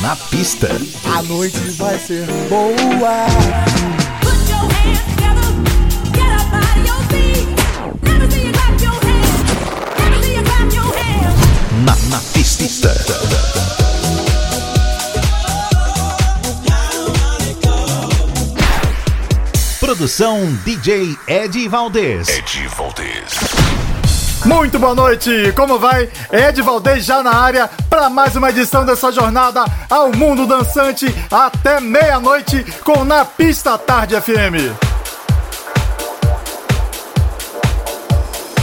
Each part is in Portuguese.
Na pista. A noite vai ser boa. Na, na pista. Produção DJ Ed Valdez. Ed Valdez. Muito boa noite, como vai? Ed Valdez já na área para mais uma edição dessa jornada ao mundo dançante até meia-noite com Na Pista Tarde FM.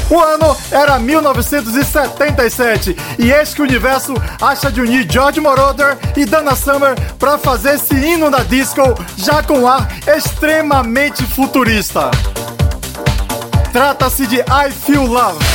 O ano era 1977 e eis que o universo acha de unir George Moroder e Dana Summer para fazer esse hino da disco já com um ar extremamente futurista. Trata-se de I Feel Love.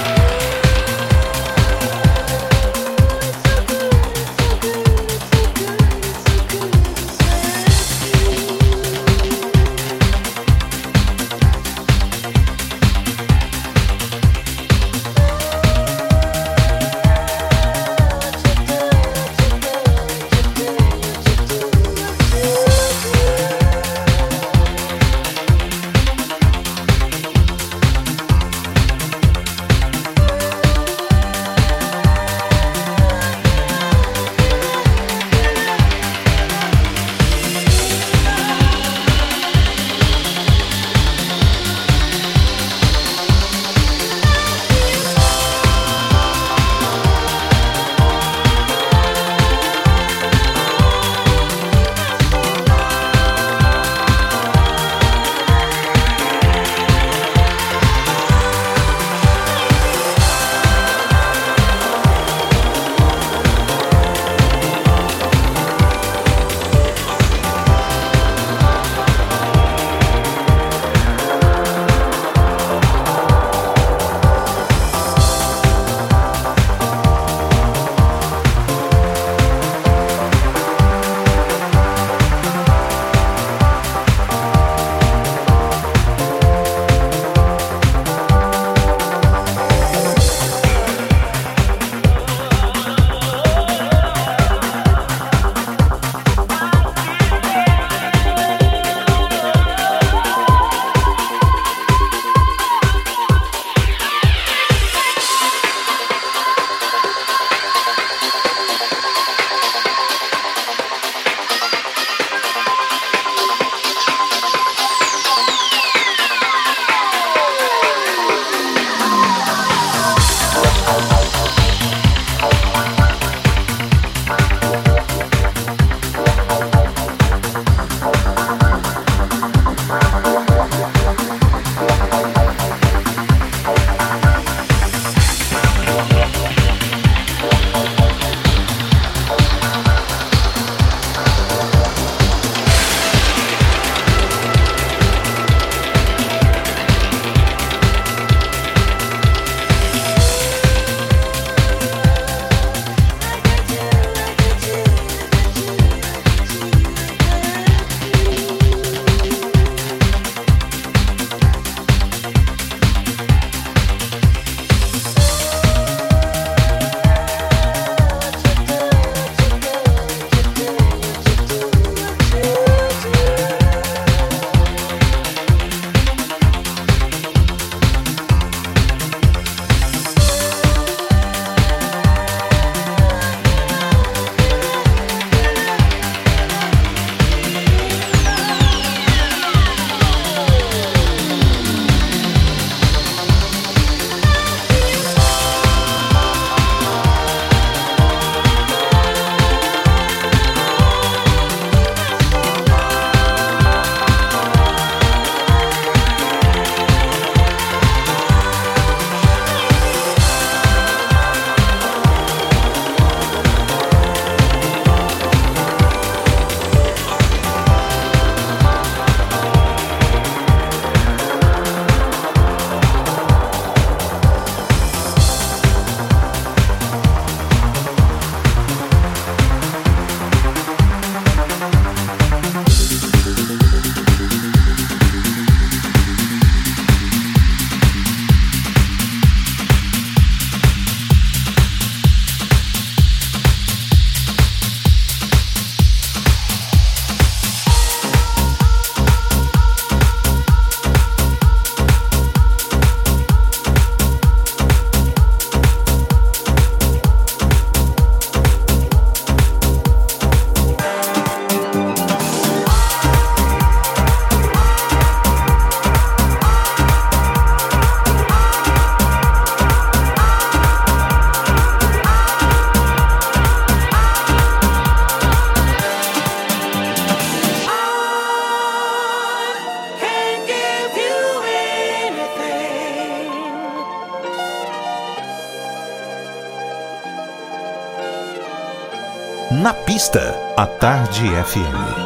A Tarde FM.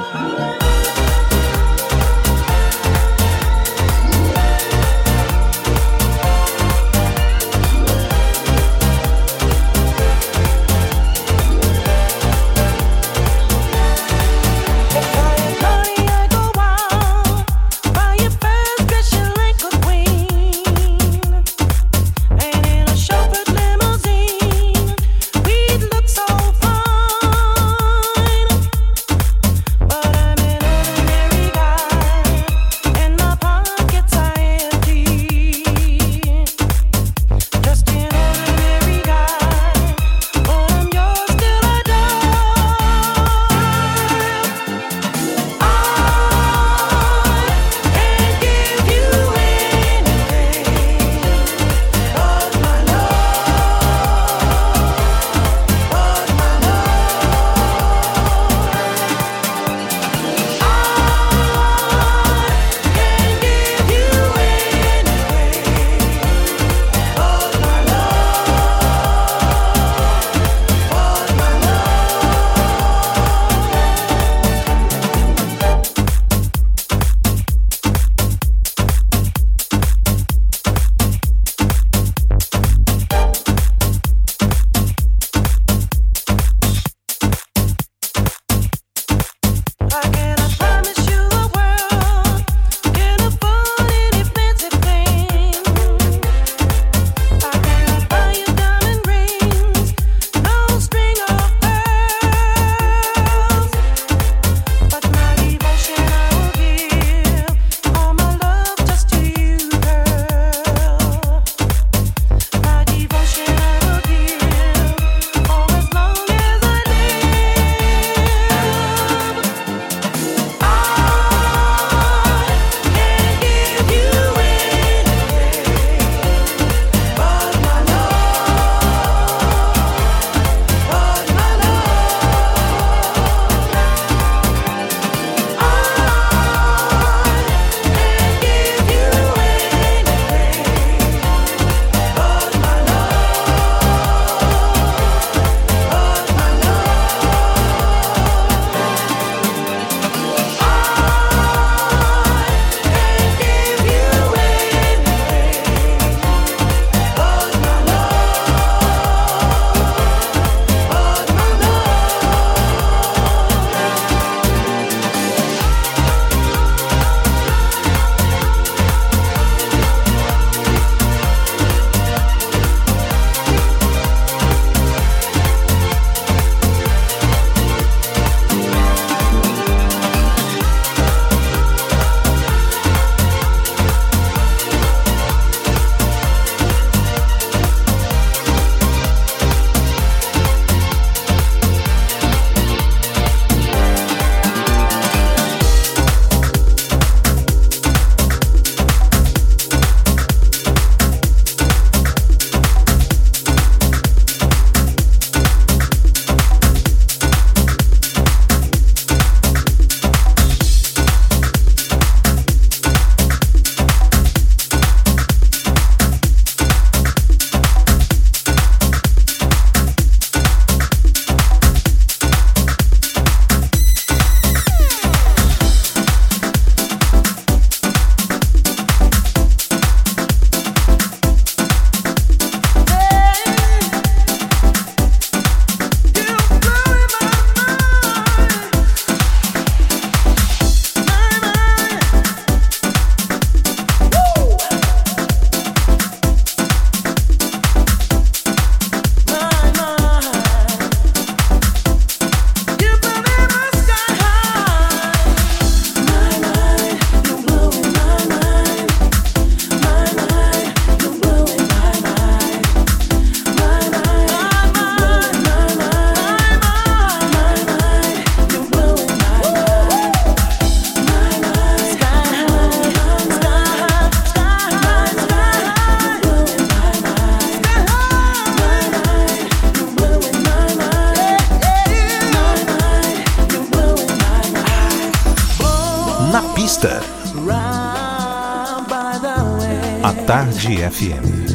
Down in the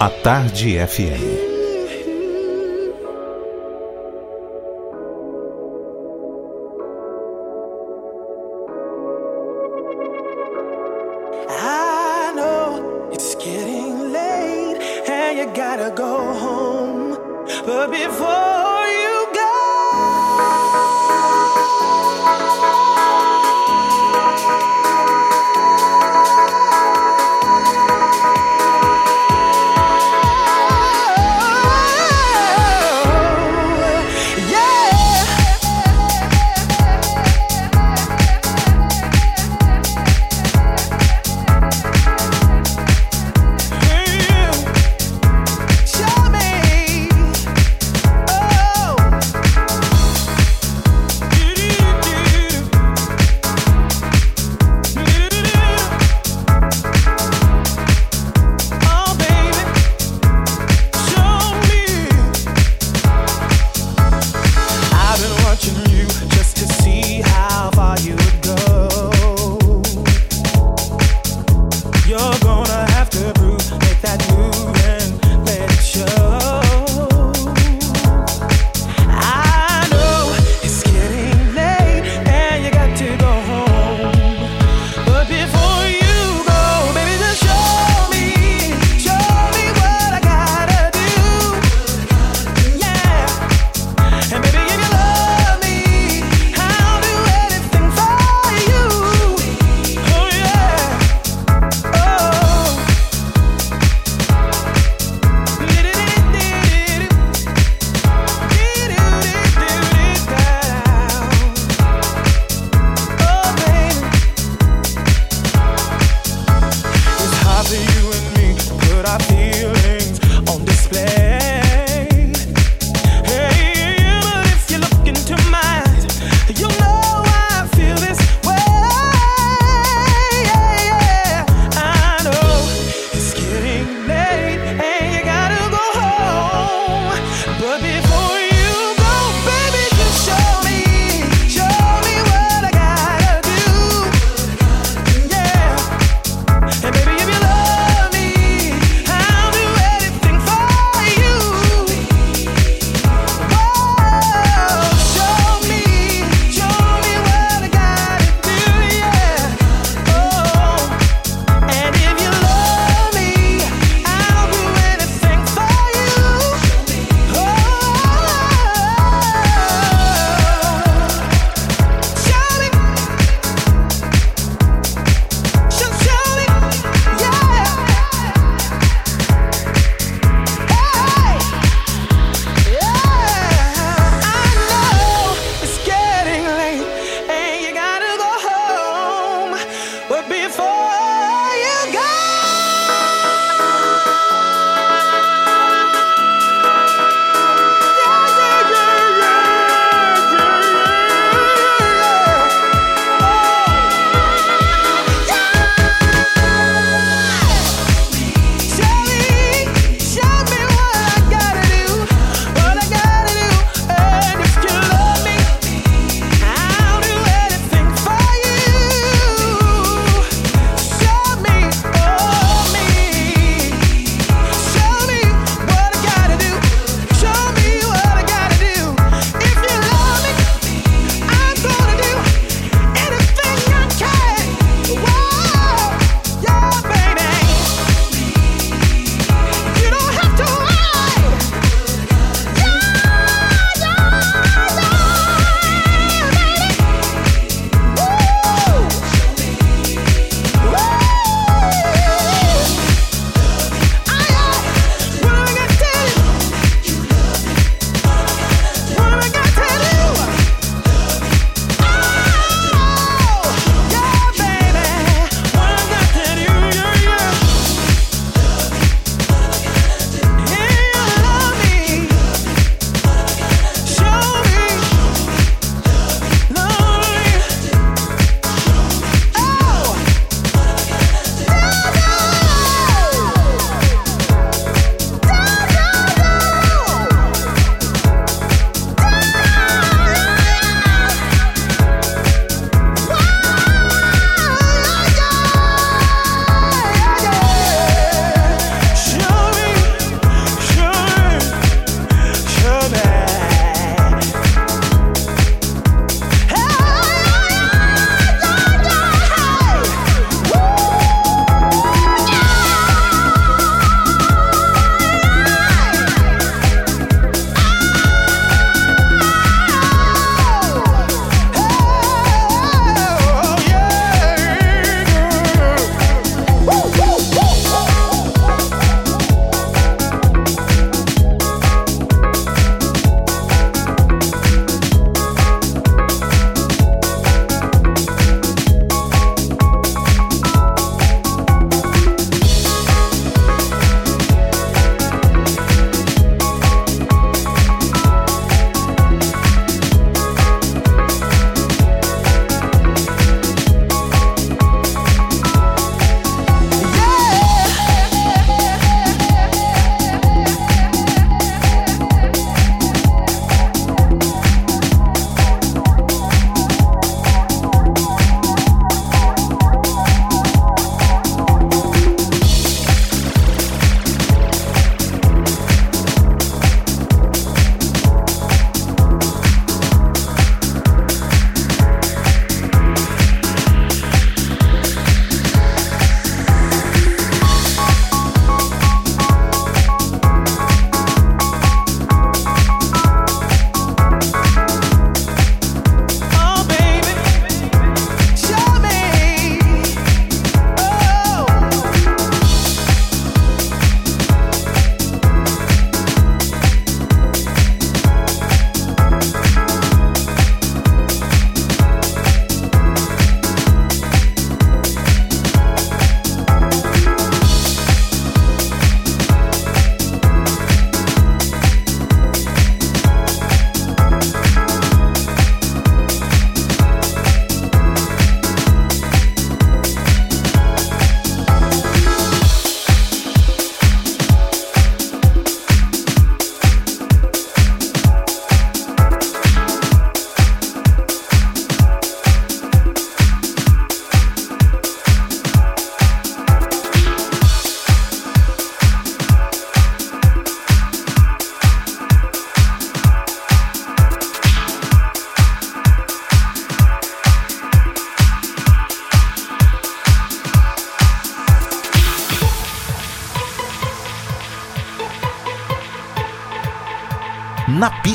A Tarde FM.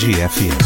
Tarde FM.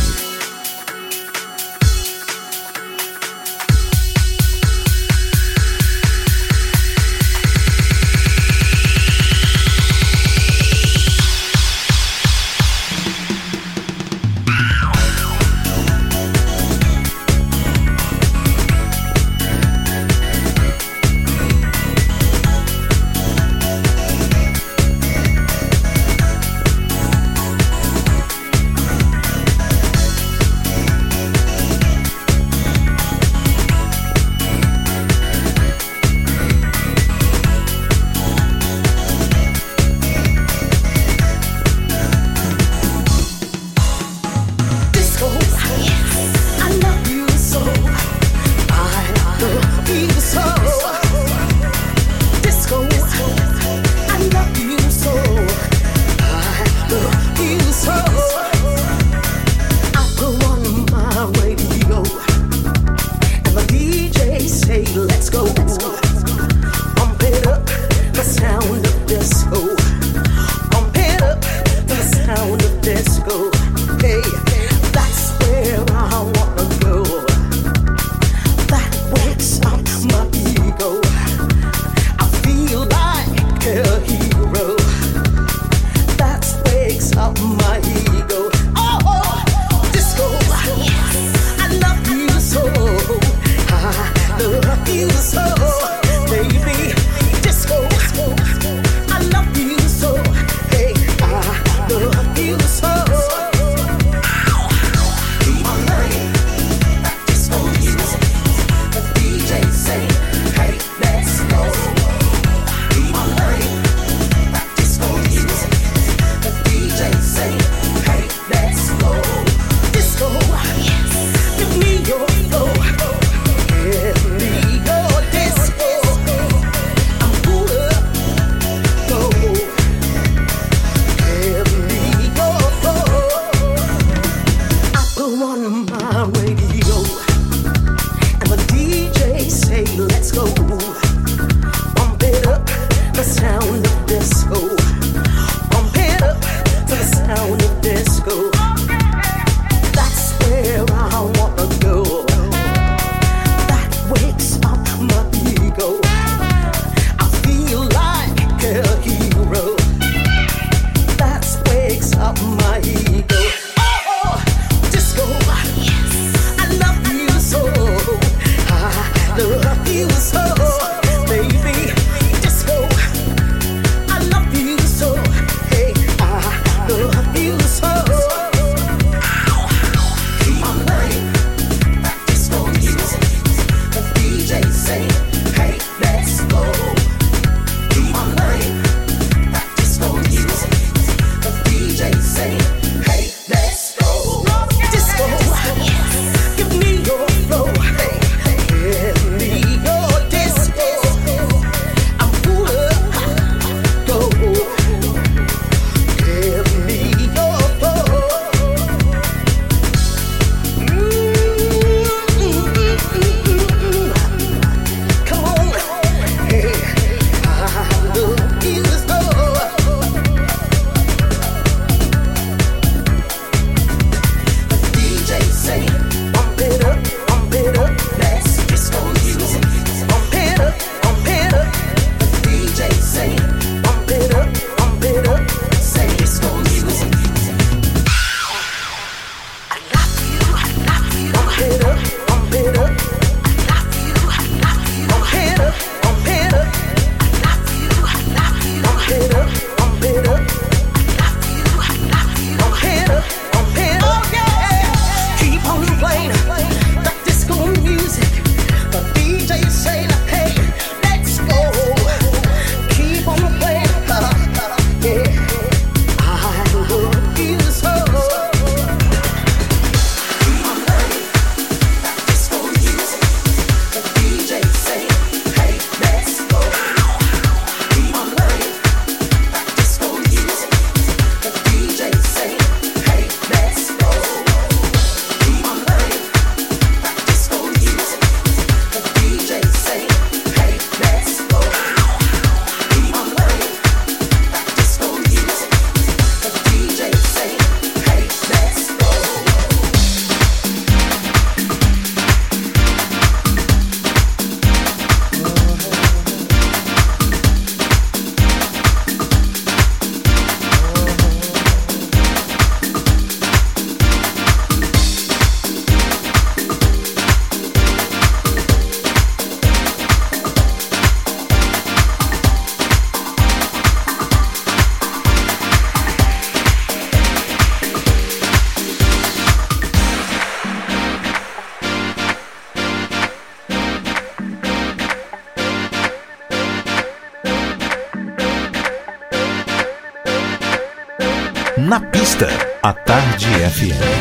Tarde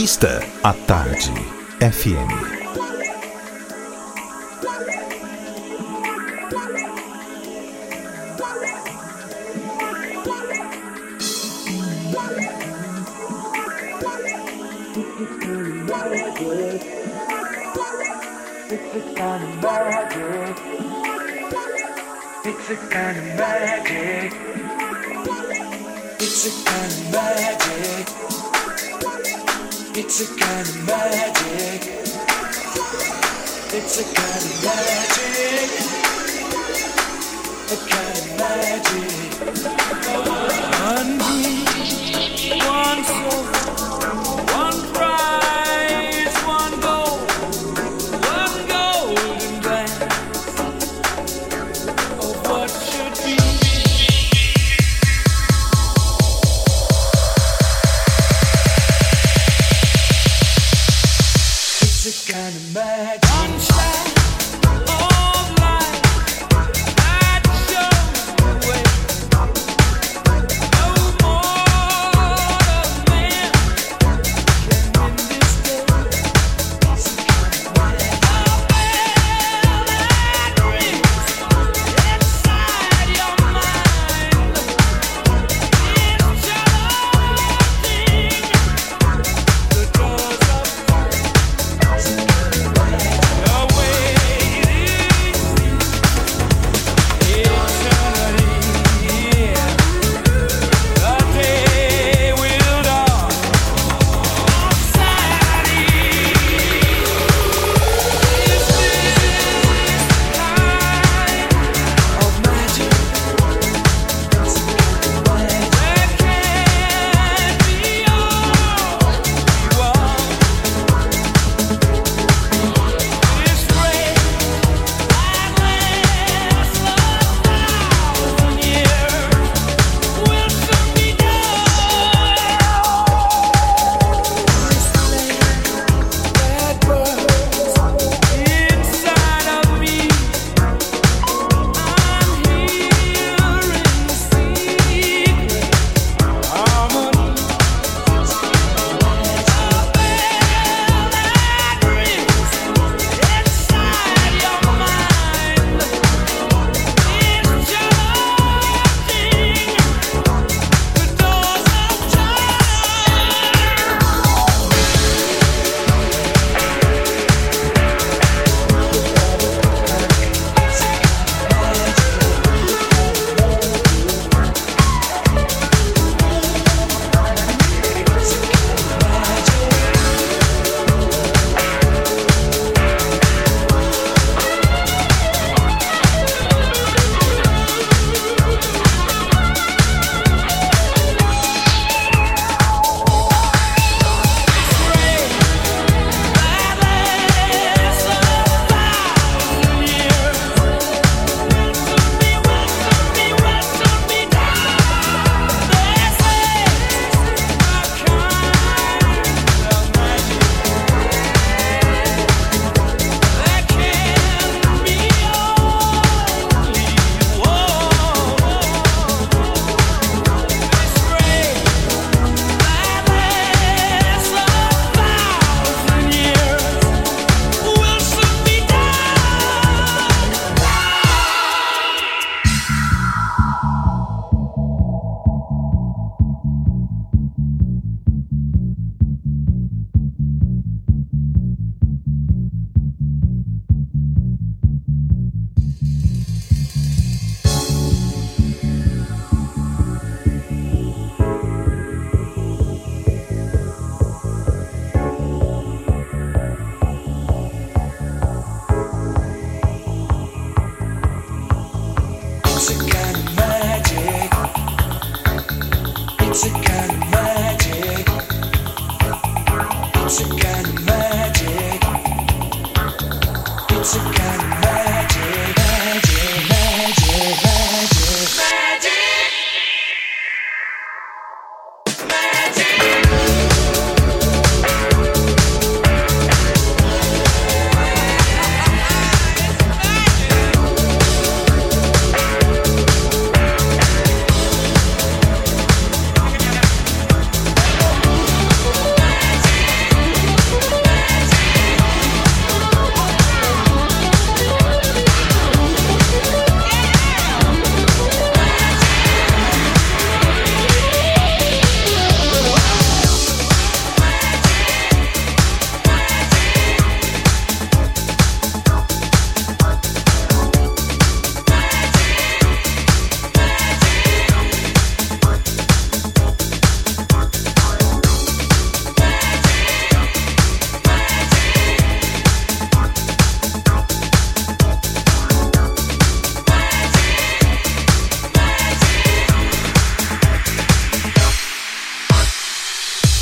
pista, à tarde. FM.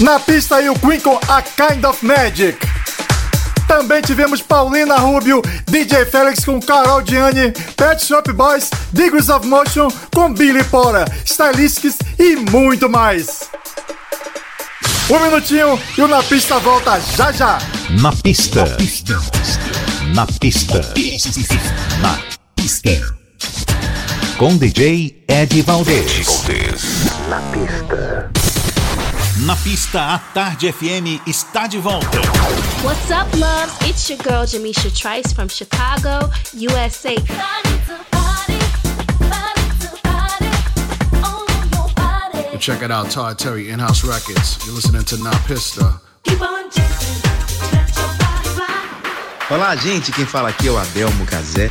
Na pista aí o Queen com A Kind of Magic. Também tivemos Paulina Rubio, DJ Félix com Carol Diane, Pet Shop Boys, Degrees of Motion com Billy Pora, Stylistics e muito mais. Um minutinho e o Na Pista volta já já. Na pista. Na pista. Na pista. Com DJ Ed Valdez. Na pista. Na pista, a Tarde FM está de volta. What's up, loves? It's your girl Jamisha Trice from Chicago, USA. Check it out, Todd Terry, In-House Records. You're listening to Na Pista. Olá, gente. Quem fala aqui é o Adelmo Cazé.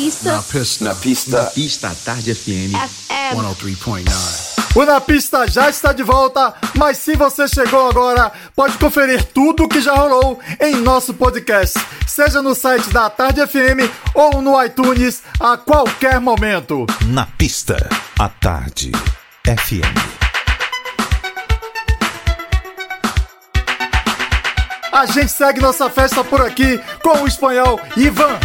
pista, Na Pista. Na pista. Na Pista Tarde FM. FM. 103.9. O Na Pista já está de volta, mas se você chegou agora, pode conferir tudo o que já rolou em nosso podcast, seja no site da Tarde FM ou no iTunes a qualquer momento. Na pista, a Tarde FM. A gente segue nossa festa por aqui com o espanhol Ivan.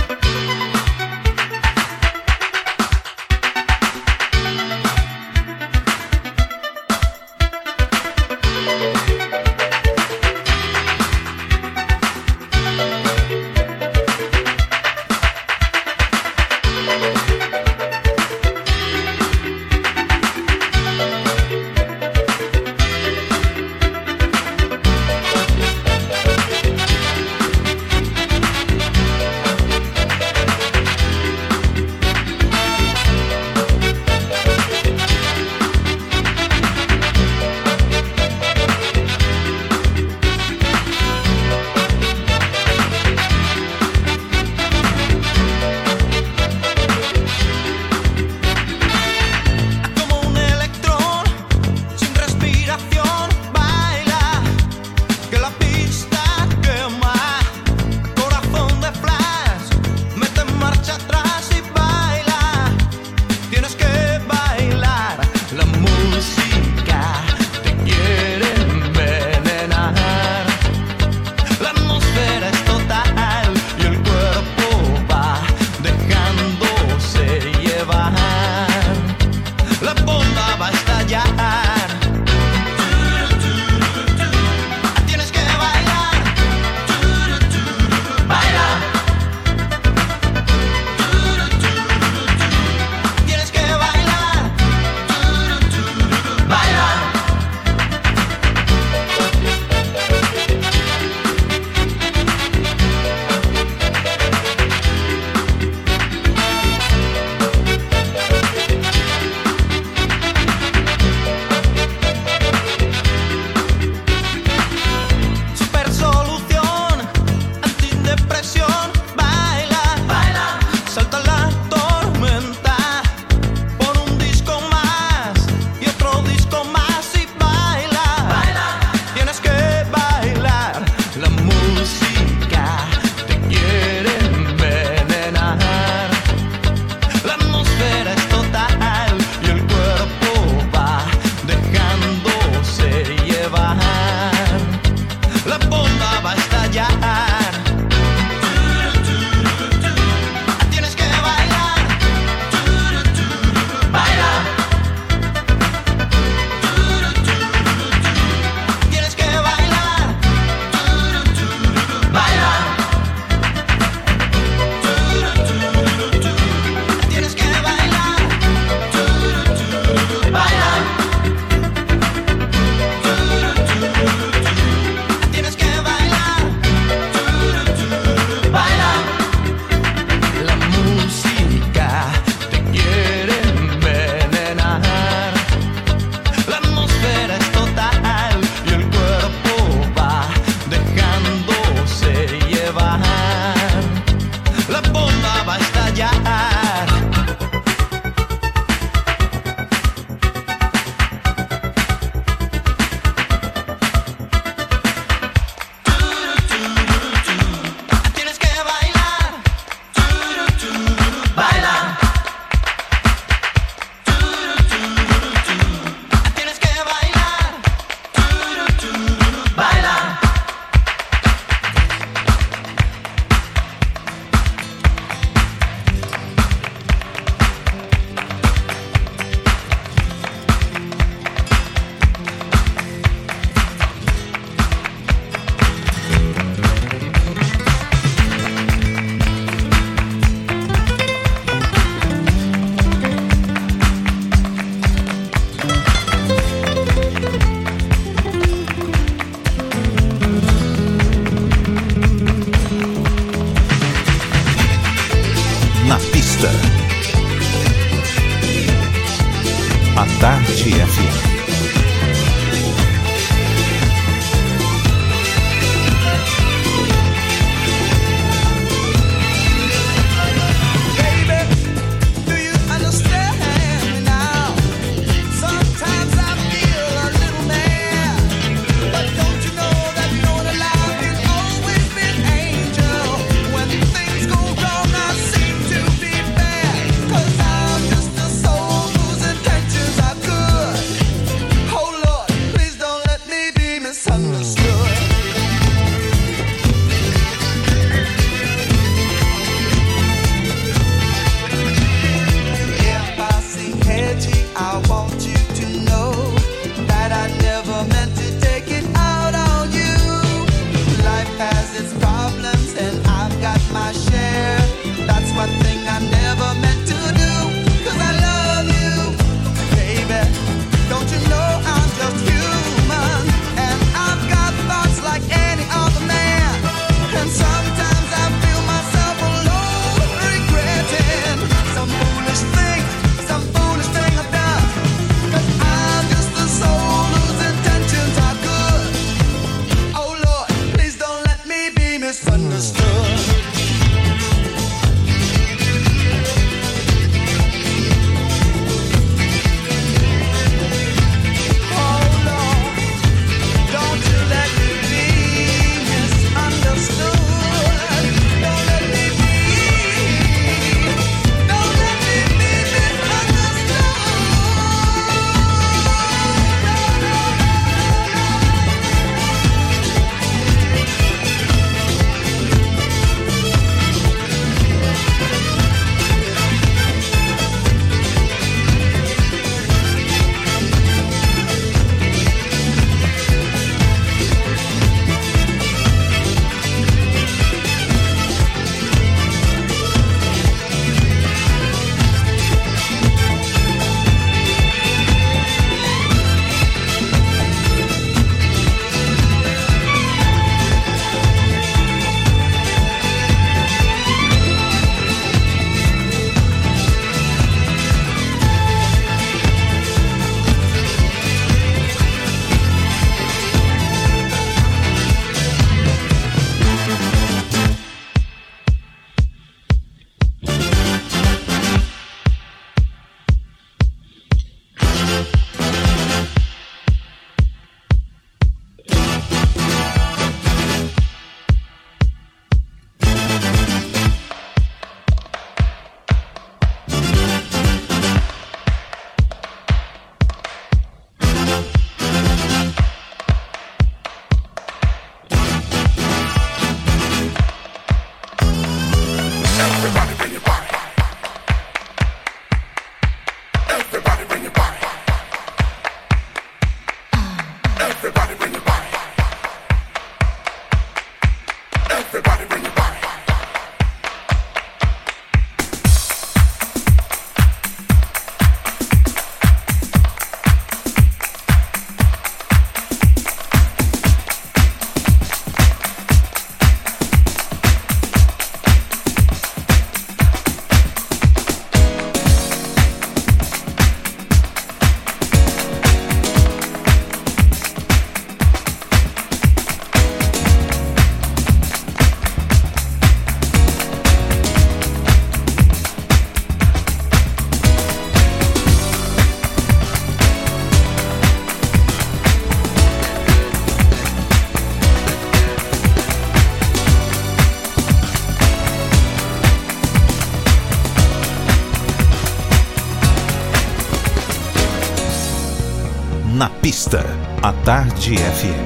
Pista, a Tarde FM.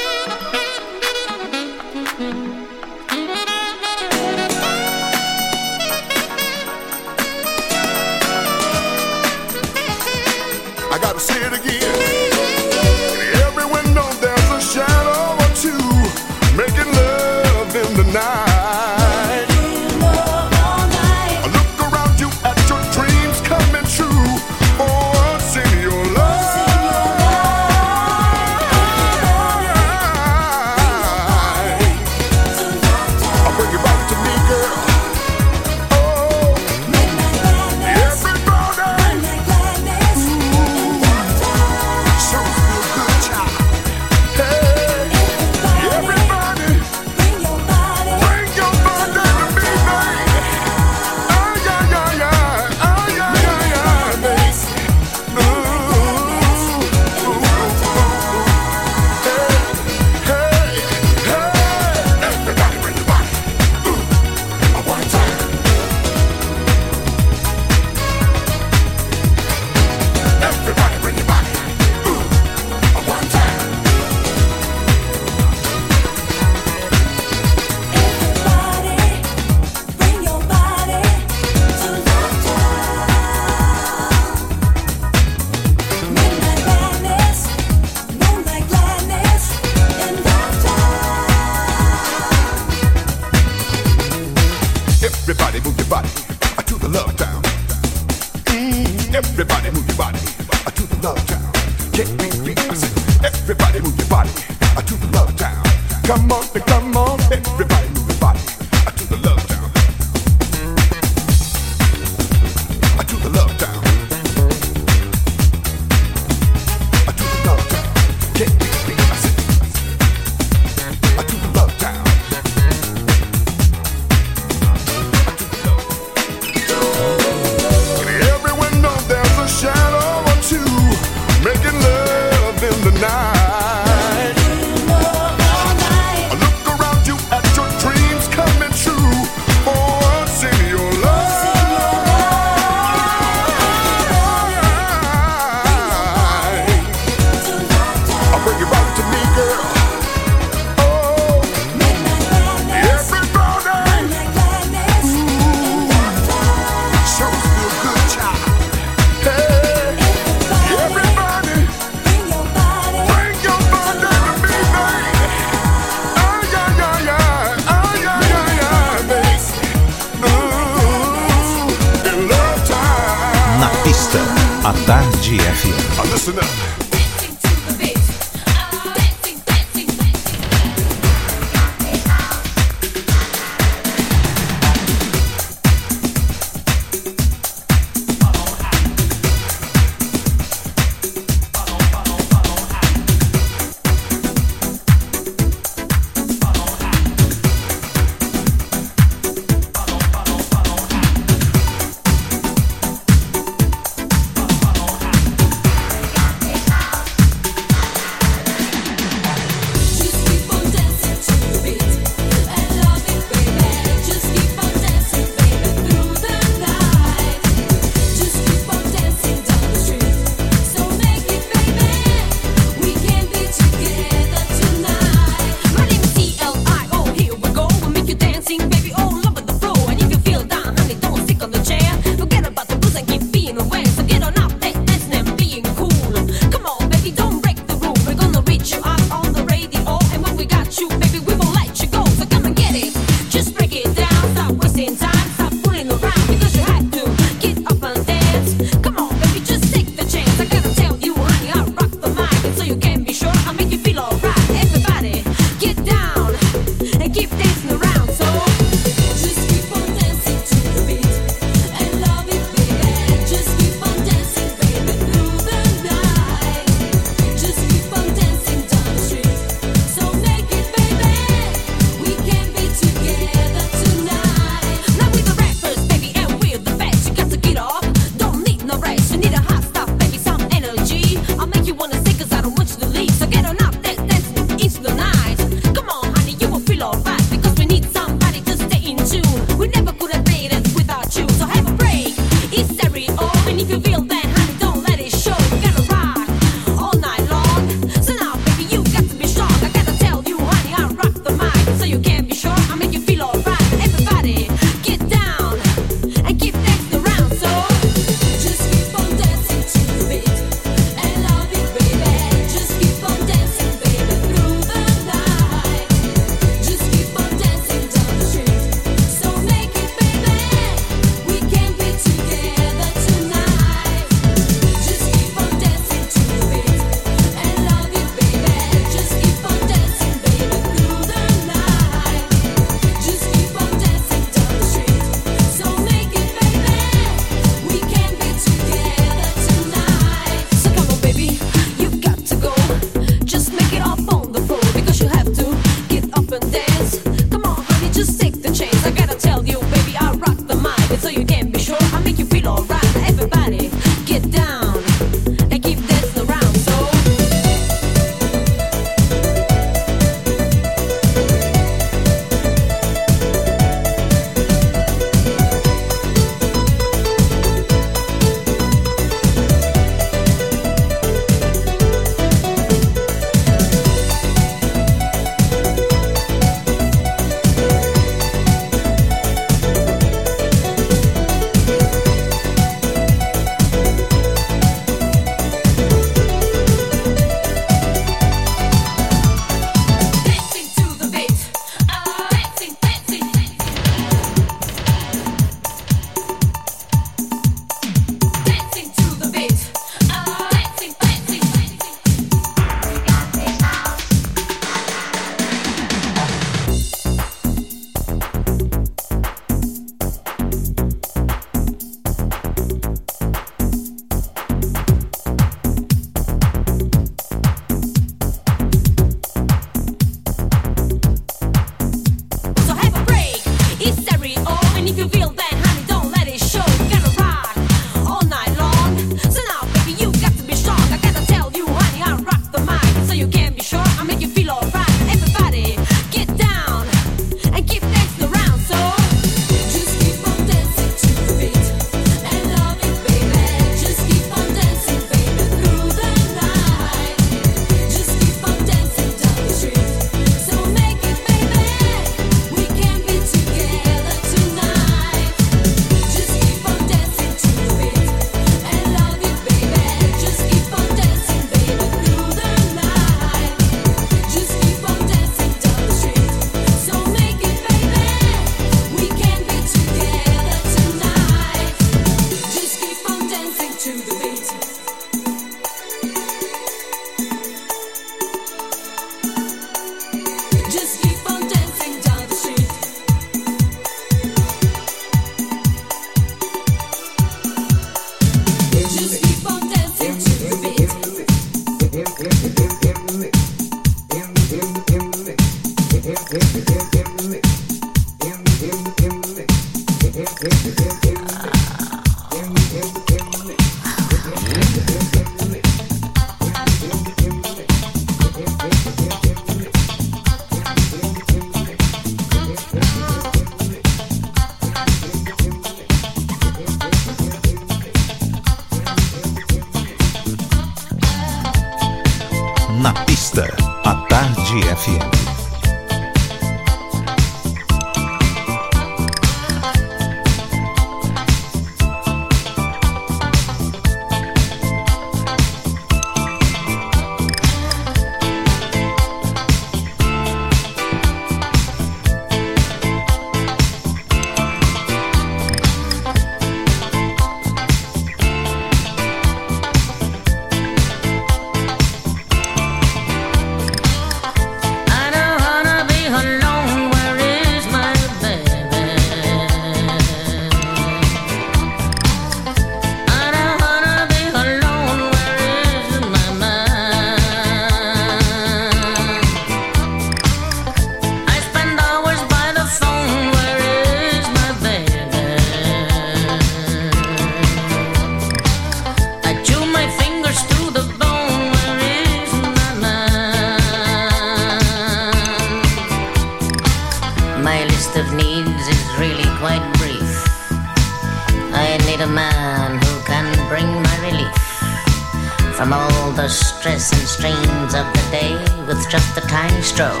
sounds of the day with just a tiny stroke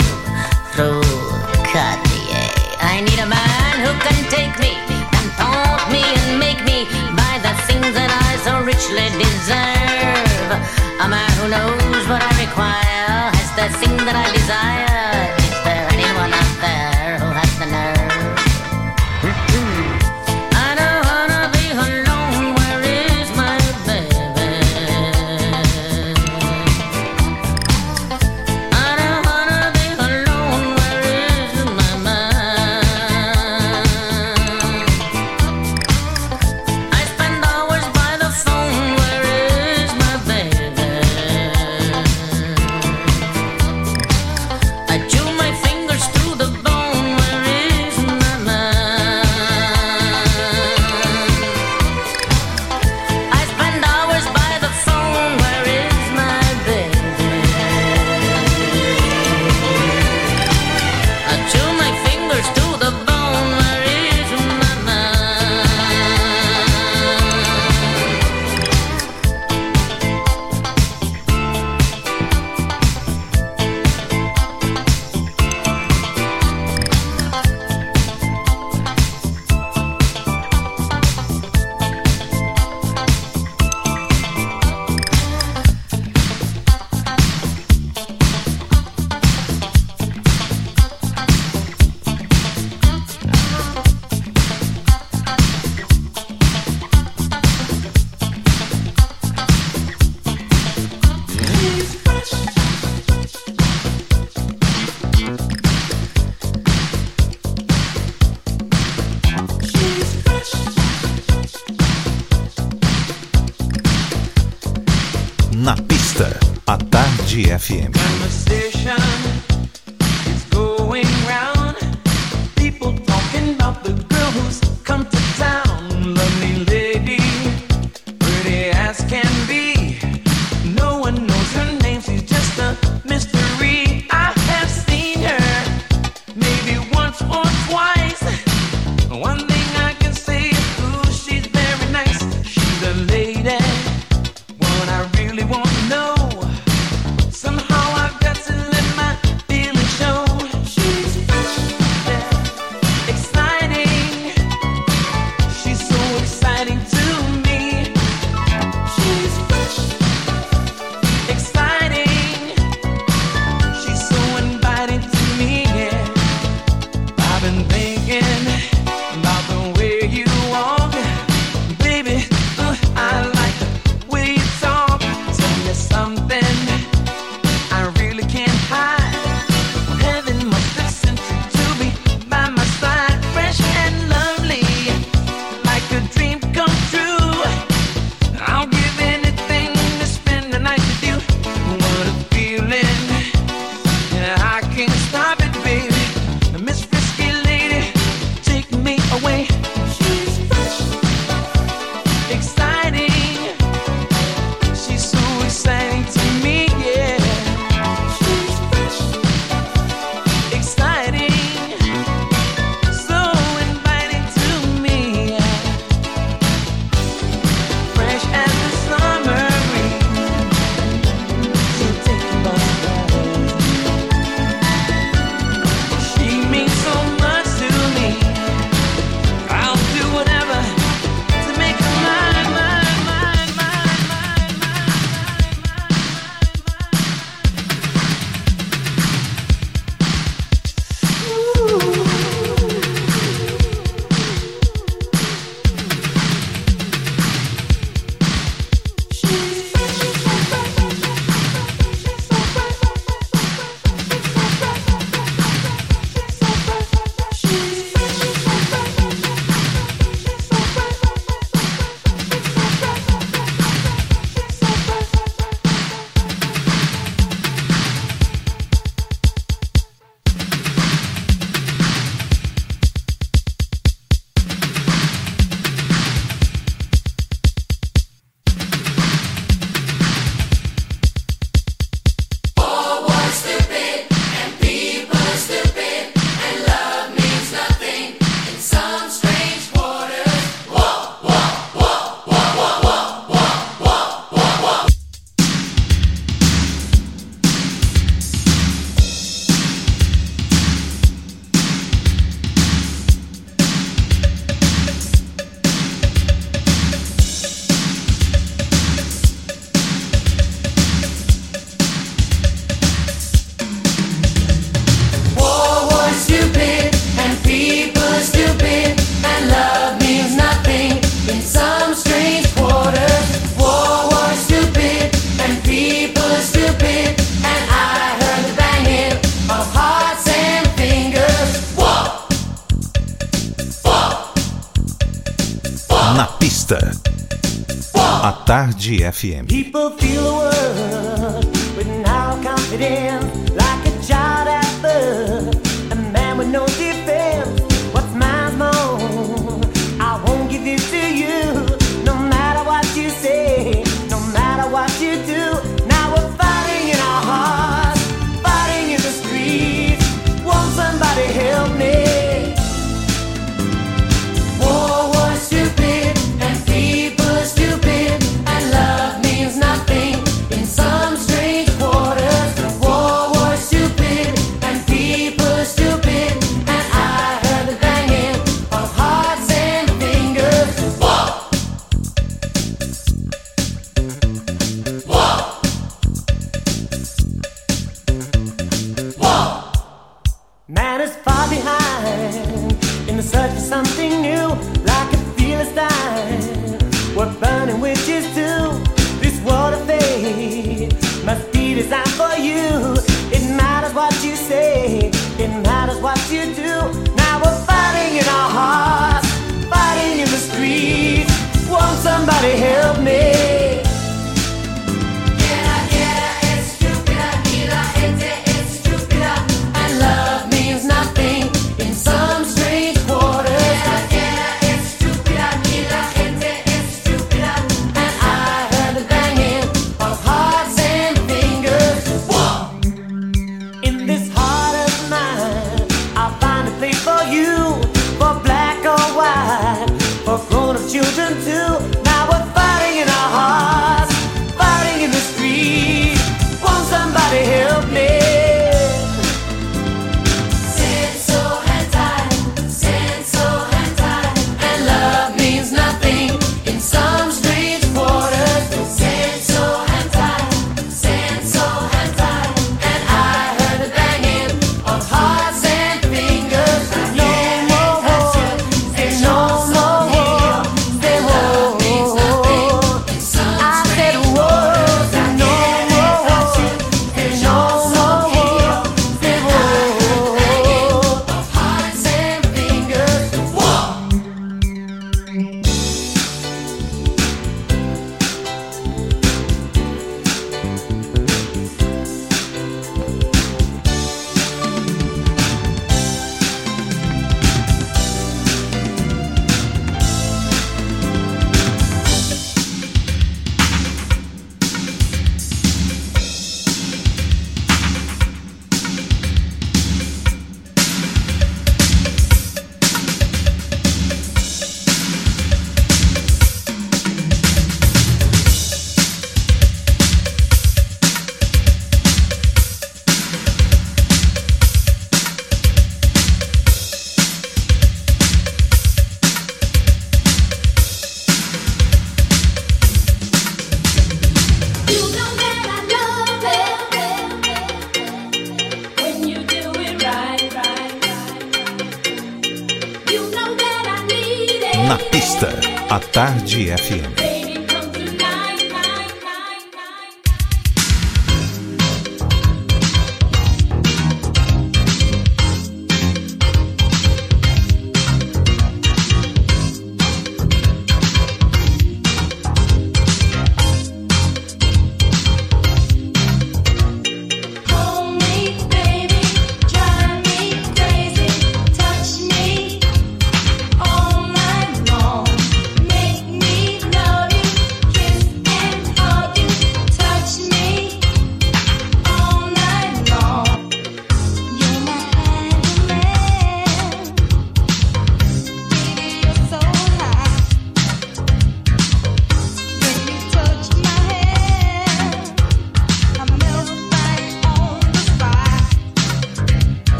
through Cartier. I need a man who can take me and taunt me and make me buy the things that I so richly deserve. A man who knows what I require has the thing that I desire. FM.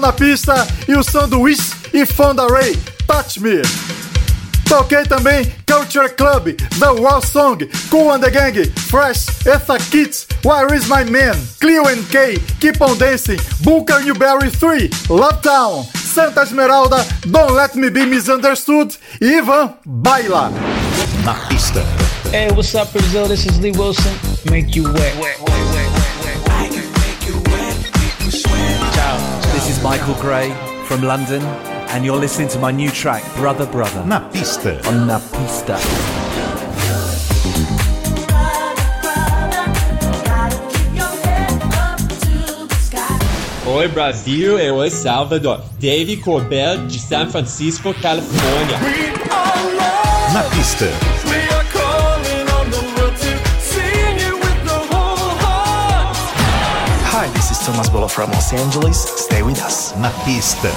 Na Pista e o Wish e Fonda Ray, Touch Me. Toquei também Culture Club, The Wall Song, Cool and the Gang, Fresh, Etha Kids, Where Is My Man, Cleo and K, Keep on Dancing, Booker Newberry 3, Love Town, Santa Esmeralda, Don't Let Me Be Misunderstood e Ivan Baila. Na pista. Hey, what's up, Brazil? This is Lee Wilson. Make you wet. Ciao. This Michael Gray from London, and you're listening to my new track, Brother Brother. Na pista. On Na Pista. Oi Brasil e oi Salvador. Dave Colbert de San Francisco, Califórnia. Na pista. Hi, this is Thomas Bolo from Los Angeles. Stay with us. Na pista.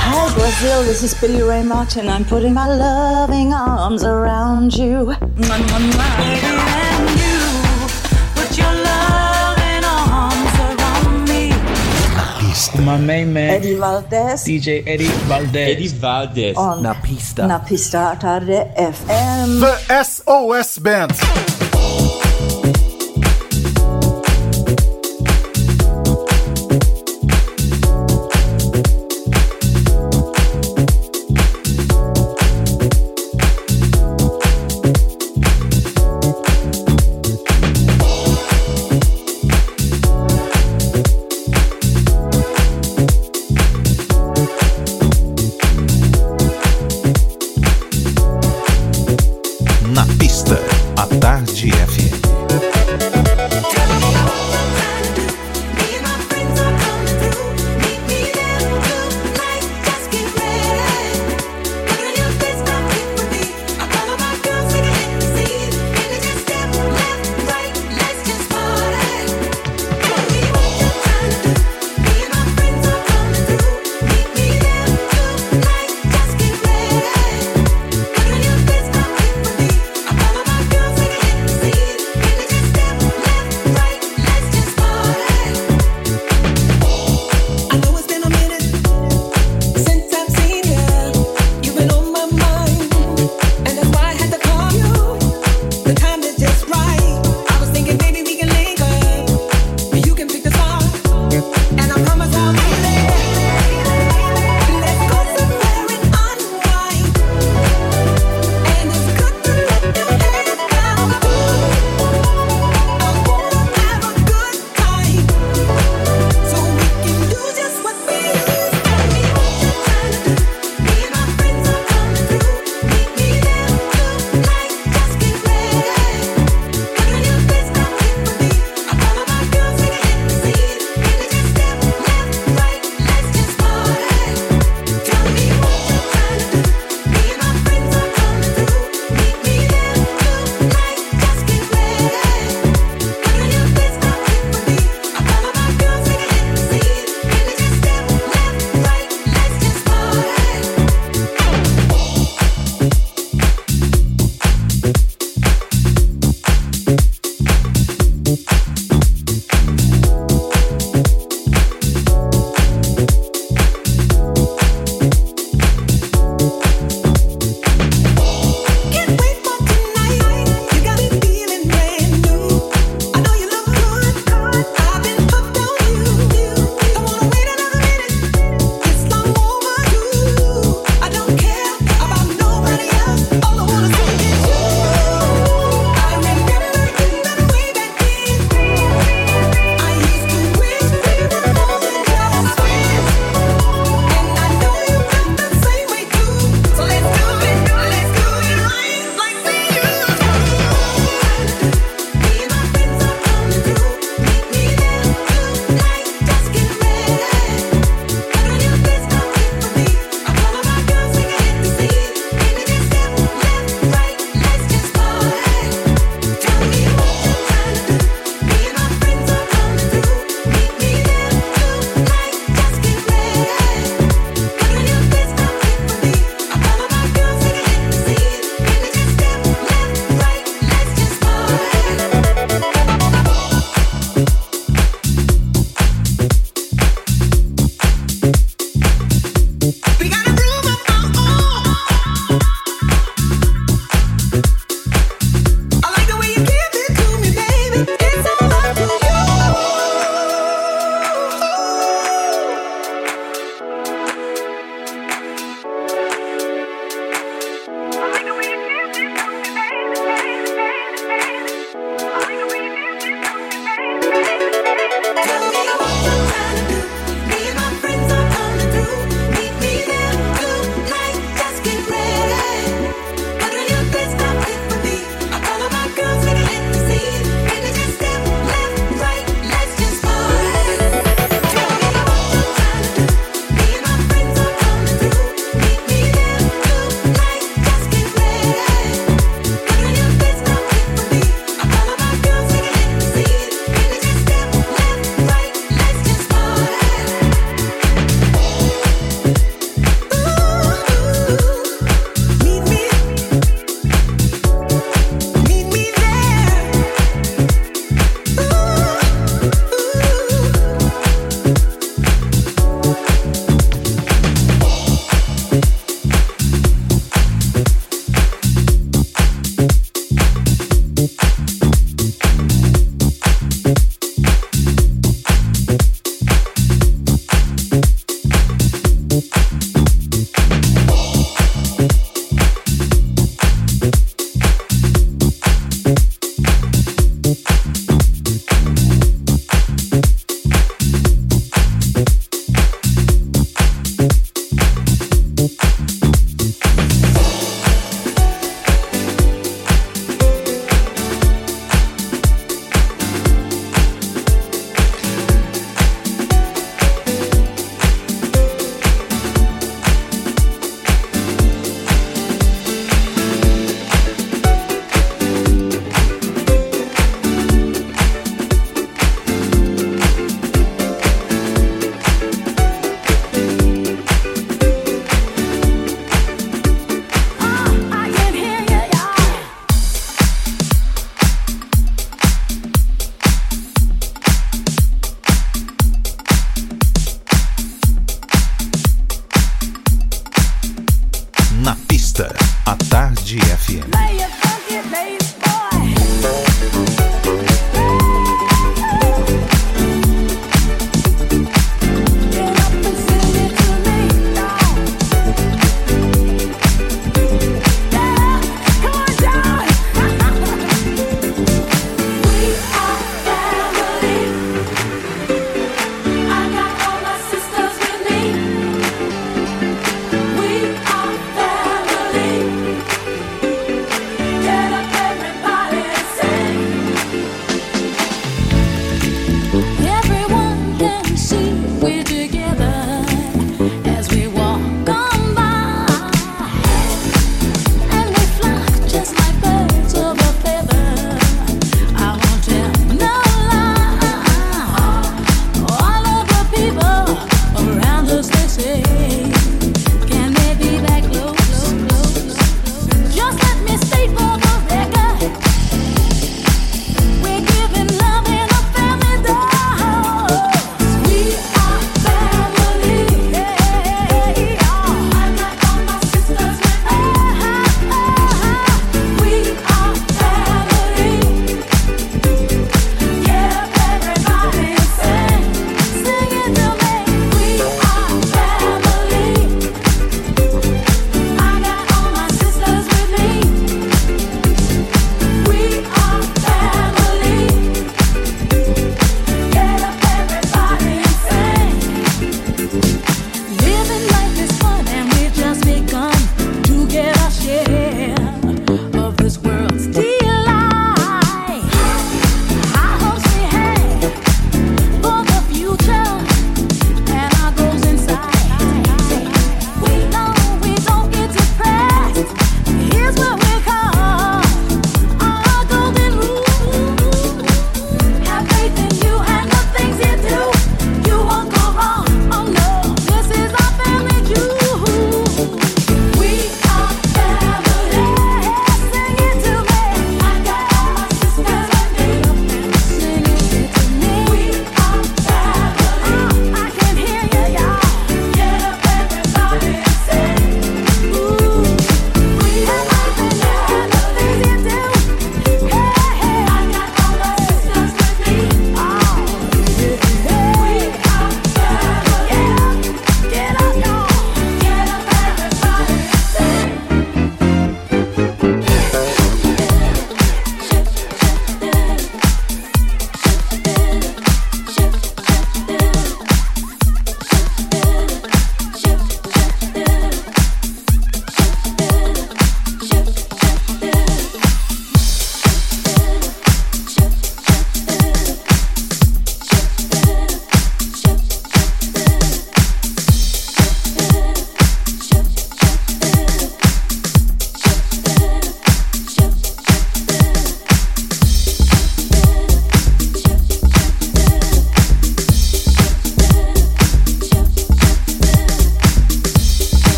Hi Brazil, this is Billy Ray Martin. I'm putting my loving arms around you. Mwah, mwah, mwah. You My main man, Eddie Valdez DJ Eddie Valdez. Eddie Valdez. on Na Pista. Na Pista Tarde FM. The SOS Band.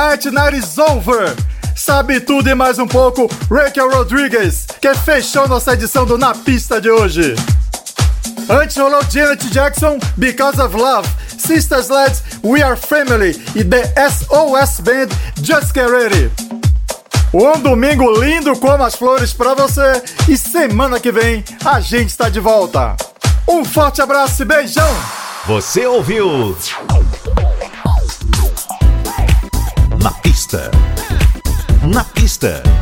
Tonight, night is over. Sabe tudo e mais um pouco, Raquel Rodriguez, que fechou nossa edição do Na Pista de hoje. Antes rolou Janet Jackson, Because of Love, Sisters Lads, We Are Family e The SOS Band, Just Get Ready. Um domingo lindo como as flores pra você e semana que vem a gente está de volta. Um forte abraço e beijão! Você ouviu? Na